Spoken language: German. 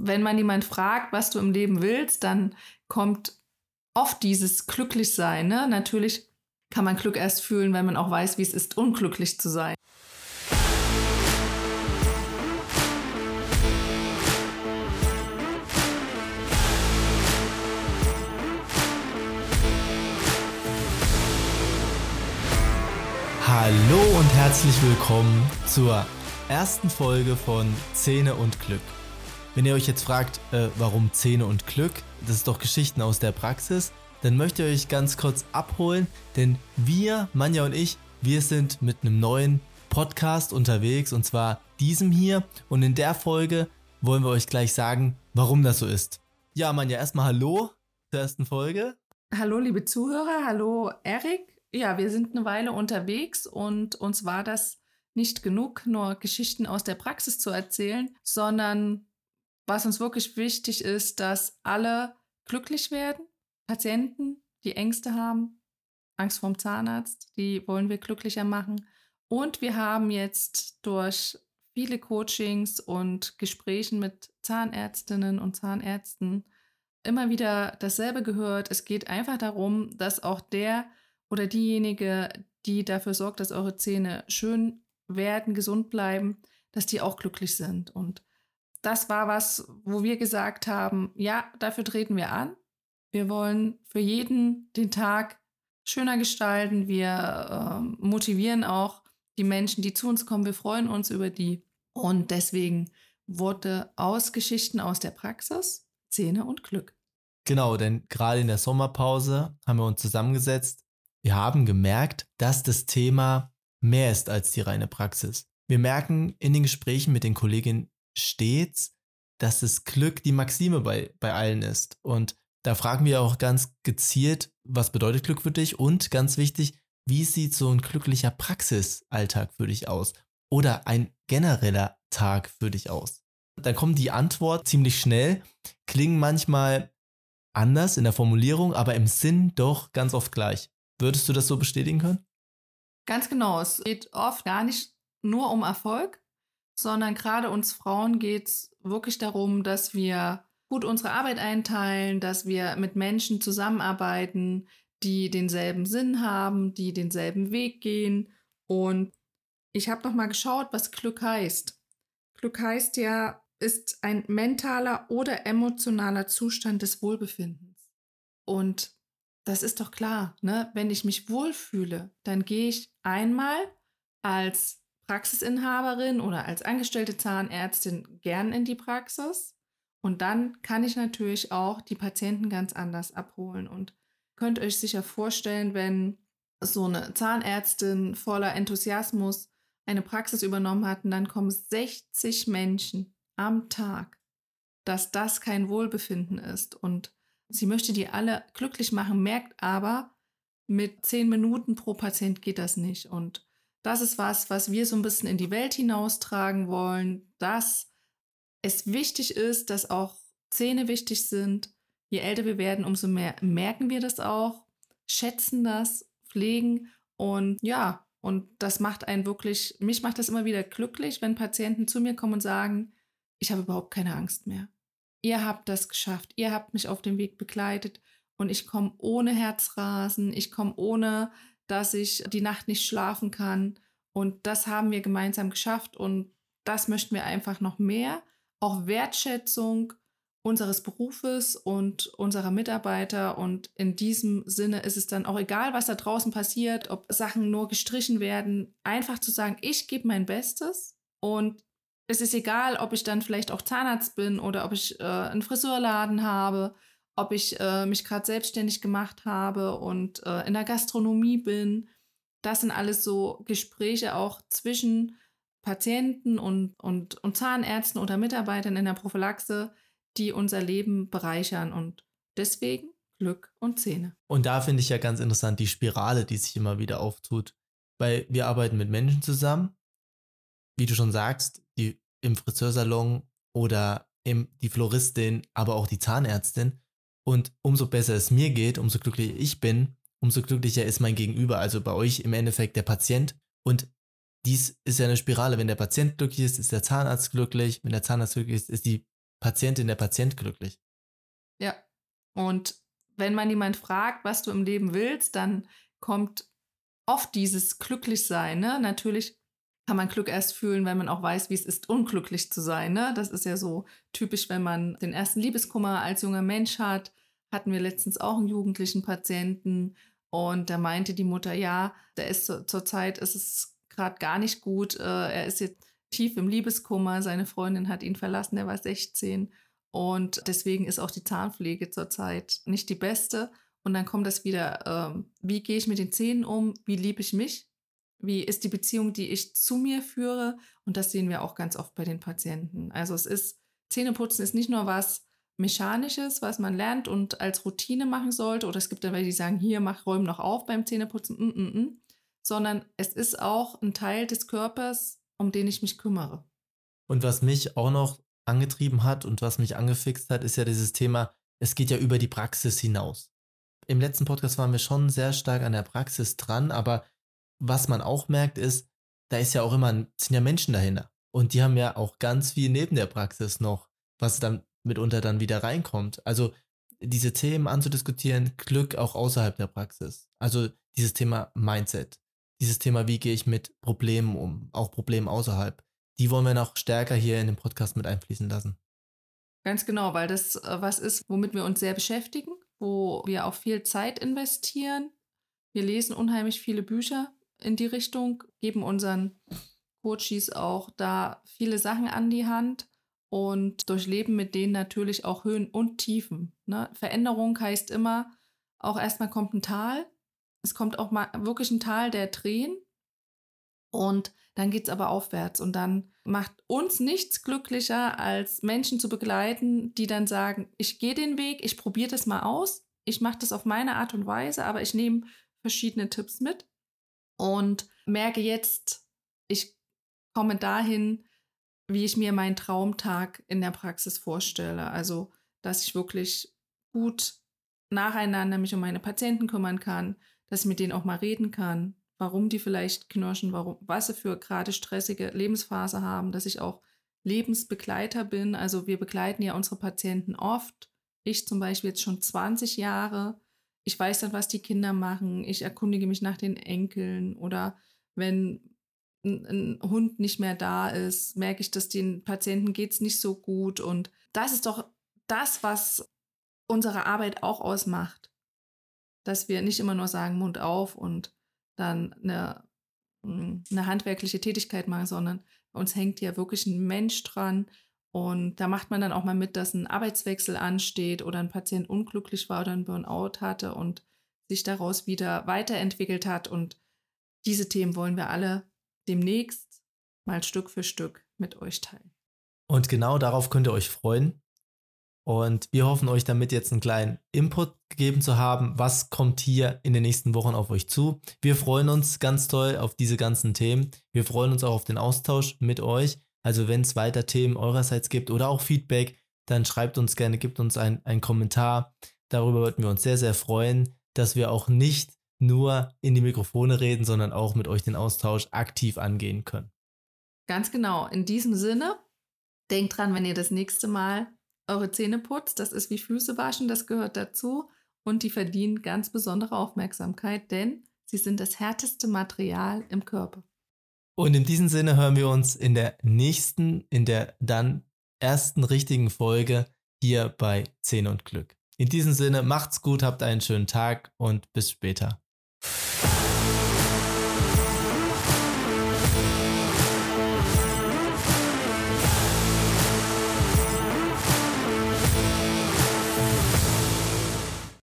wenn man jemand fragt, was du im Leben willst, dann kommt oft dieses Glücklichsein. Ne? Natürlich kann man Glück erst fühlen, wenn man auch weiß, wie es ist, unglücklich zu sein. Hallo und herzlich willkommen zur ersten Folge von Zähne und Glück. Wenn ihr euch jetzt fragt, äh, warum Zähne und Glück, das ist doch Geschichten aus der Praxis, dann möchte ich euch ganz kurz abholen, denn wir, Manja und ich, wir sind mit einem neuen Podcast unterwegs und zwar diesem hier und in der Folge wollen wir euch gleich sagen, warum das so ist. Ja, Manja, erstmal Hallo zur ersten Folge. Hallo, liebe Zuhörer, hallo Erik. Ja, wir sind eine Weile unterwegs und uns war das nicht genug, nur Geschichten aus der Praxis zu erzählen, sondern was uns wirklich wichtig ist, dass alle glücklich werden. Patienten, die Ängste haben, Angst vorm Zahnarzt, die wollen wir glücklicher machen. Und wir haben jetzt durch viele Coachings und Gesprächen mit Zahnärztinnen und Zahnärzten immer wieder dasselbe gehört. Es geht einfach darum, dass auch der oder diejenige, die dafür sorgt, dass eure Zähne schön werden, gesund bleiben, dass die auch glücklich sind. Und das war was, wo wir gesagt haben, ja, dafür treten wir an. Wir wollen für jeden den Tag schöner gestalten. Wir äh, motivieren auch die Menschen, die zu uns kommen. Wir freuen uns über die. Und deswegen wurde aus Geschichten aus der Praxis Zähne und Glück. Genau, denn gerade in der Sommerpause haben wir uns zusammengesetzt wir haben gemerkt, dass das Thema mehr ist als die reine Praxis. Wir merken in den Gesprächen mit den Kolleginnen stets, dass das Glück die Maxime bei, bei allen ist. Und da fragen wir auch ganz gezielt, was bedeutet Glück für dich? Und ganz wichtig, wie sieht so ein glücklicher Praxisalltag für dich aus? Oder ein genereller Tag für dich aus? Dann kommt die Antwort ziemlich schnell, klingen manchmal anders in der Formulierung, aber im Sinn doch ganz oft gleich. Würdest du das so bestätigen können? Ganz genau. Es geht oft gar nicht nur um Erfolg, sondern gerade uns Frauen geht es wirklich darum, dass wir gut unsere Arbeit einteilen, dass wir mit Menschen zusammenarbeiten, die denselben Sinn haben, die denselben Weg gehen. Und ich habe noch mal geschaut, was Glück heißt. Glück heißt ja, ist ein mentaler oder emotionaler Zustand des Wohlbefindens. Und das ist doch klar, ne? Wenn ich mich wohlfühle, dann gehe ich einmal als Praxisinhaberin oder als angestellte Zahnärztin gern in die Praxis. Und dann kann ich natürlich auch die Patienten ganz anders abholen. Und könnt euch sicher vorstellen, wenn so eine Zahnärztin voller Enthusiasmus eine Praxis übernommen hat und dann kommen 60 Menschen am Tag, dass das kein Wohlbefinden ist. Und Sie möchte die alle glücklich machen, merkt aber, mit zehn Minuten pro Patient geht das nicht. Und das ist was, was wir so ein bisschen in die Welt hinaustragen wollen, dass es wichtig ist, dass auch Zähne wichtig sind. Je älter wir werden, umso mehr merken wir das auch, schätzen das, pflegen. Und ja, und das macht einen wirklich, mich macht das immer wieder glücklich, wenn Patienten zu mir kommen und sagen, ich habe überhaupt keine Angst mehr. Ihr habt das geschafft, ihr habt mich auf dem Weg begleitet. Und ich komme ohne Herzrasen, ich komme ohne, dass ich die Nacht nicht schlafen kann. Und das haben wir gemeinsam geschafft und das möchten wir einfach noch mehr. Auch Wertschätzung unseres Berufes und unserer Mitarbeiter. Und in diesem Sinne ist es dann auch egal, was da draußen passiert, ob Sachen nur gestrichen werden, einfach zu sagen, ich gebe mein Bestes und es ist egal, ob ich dann vielleicht auch Zahnarzt bin oder ob ich äh, einen Friseurladen habe, ob ich äh, mich gerade selbstständig gemacht habe und äh, in der Gastronomie bin. Das sind alles so Gespräche auch zwischen Patienten und, und, und Zahnärzten oder Mitarbeitern in der Prophylaxe, die unser Leben bereichern und deswegen Glück und Zähne. Und da finde ich ja ganz interessant die Spirale, die sich immer wieder auftut. Weil wir arbeiten mit Menschen zusammen, wie du schon sagst, die im Friseursalon oder im, die Floristin, aber auch die Zahnärztin. Und umso besser es mir geht, umso glücklicher ich bin, umso glücklicher ist mein Gegenüber, also bei euch im Endeffekt der Patient. Und dies ist ja eine Spirale. Wenn der Patient glücklich ist, ist der Zahnarzt glücklich. Wenn der Zahnarzt glücklich ist, ist die Patientin, der Patient glücklich. Ja. Und wenn man jemand fragt, was du im Leben willst, dann kommt oft dieses Glücklichsein. Ne? Natürlich kann man Glück erst fühlen, wenn man auch weiß, wie es ist, unglücklich zu sein. Ne? Das ist ja so typisch, wenn man den ersten Liebeskummer als junger Mensch hat. Hatten wir letztens auch einen jugendlichen Patienten und da meinte die Mutter, ja, da ist zur Zeit ist es gerade gar nicht gut. Äh, er ist jetzt tief im Liebeskummer. Seine Freundin hat ihn verlassen, er war 16 und deswegen ist auch die Zahnpflege zurzeit nicht die beste. Und dann kommt das wieder, ähm, wie gehe ich mit den Zähnen um? Wie liebe ich mich? Wie ist die Beziehung, die ich zu mir führe? Und das sehen wir auch ganz oft bei den Patienten. Also es ist, Zähneputzen ist nicht nur was Mechanisches, was man lernt und als Routine machen sollte. Oder es gibt dann welche, die sagen, hier, mach, räum noch auf beim Zähneputzen. Mm, mm, mm. Sondern es ist auch ein Teil des Körpers, um den ich mich kümmere. Und was mich auch noch angetrieben hat und was mich angefixt hat, ist ja dieses Thema, es geht ja über die Praxis hinaus. Im letzten Podcast waren wir schon sehr stark an der Praxis dran, aber was man auch merkt, ist, da ist ja auch immer, sind ja Menschen dahinter. Und die haben ja auch ganz viel neben der Praxis noch, was dann mitunter dann wieder reinkommt. Also diese Themen anzudiskutieren, Glück auch außerhalb der Praxis. Also dieses Thema Mindset, dieses Thema, wie gehe ich mit Problemen um, auch Problemen außerhalb. Die wollen wir noch stärker hier in den Podcast mit einfließen lassen. Ganz genau, weil das äh, was ist, womit wir uns sehr beschäftigen, wo wir auch viel Zeit investieren. Wir lesen unheimlich viele Bücher in die Richtung, geben unseren Coaches auch da viele Sachen an die Hand und durchleben mit denen natürlich auch Höhen und Tiefen. Ne? Veränderung heißt immer, auch erstmal kommt ein Tal. Es kommt auch mal wirklich ein Tal der Tränen. Und dann geht es aber aufwärts. Und dann macht uns nichts glücklicher, als Menschen zu begleiten, die dann sagen, ich gehe den Weg, ich probiere das mal aus, ich mache das auf meine Art und Weise, aber ich nehme verschiedene Tipps mit und merke jetzt, ich komme dahin, wie ich mir meinen Traumtag in der Praxis vorstelle. Also, dass ich wirklich gut nacheinander mich um meine Patienten kümmern kann, dass ich mit denen auch mal reden kann, warum die vielleicht knirschen, warum, was sie für gerade stressige Lebensphase haben, dass ich auch Lebensbegleiter bin. Also wir begleiten ja unsere Patienten oft. Ich zum Beispiel jetzt schon 20 Jahre ich weiß dann, was die Kinder machen. Ich erkundige mich nach den Enkeln oder wenn ein, ein Hund nicht mehr da ist, merke ich, dass den Patienten geht es nicht so gut. Und das ist doch das, was unsere Arbeit auch ausmacht. Dass wir nicht immer nur sagen, Mund auf und dann eine, hm, eine handwerkliche Tätigkeit machen, sondern bei uns hängt ja wirklich ein Mensch dran, und da macht man dann auch mal mit, dass ein Arbeitswechsel ansteht oder ein Patient unglücklich war oder ein Burnout hatte und sich daraus wieder weiterentwickelt hat. Und diese Themen wollen wir alle demnächst mal Stück für Stück mit euch teilen. Und genau darauf könnt ihr euch freuen. Und wir hoffen euch damit jetzt einen kleinen Input gegeben zu haben. Was kommt hier in den nächsten Wochen auf euch zu? Wir freuen uns ganz toll auf diese ganzen Themen. Wir freuen uns auch auf den Austausch mit euch. Also wenn es weiter Themen eurerseits gibt oder auch Feedback, dann schreibt uns gerne, gibt uns einen Kommentar. Darüber würden wir uns sehr, sehr freuen, dass wir auch nicht nur in die Mikrofone reden, sondern auch mit euch den Austausch aktiv angehen können. Ganz genau. In diesem Sinne, denkt dran, wenn ihr das nächste Mal eure Zähne putzt, das ist wie Füße waschen, das gehört dazu und die verdienen ganz besondere Aufmerksamkeit, denn sie sind das härteste Material im Körper. Und in diesem Sinne hören wir uns in der nächsten, in der dann ersten richtigen Folge hier bei Zehn und Glück. In diesem Sinne, macht's gut, habt einen schönen Tag und bis später.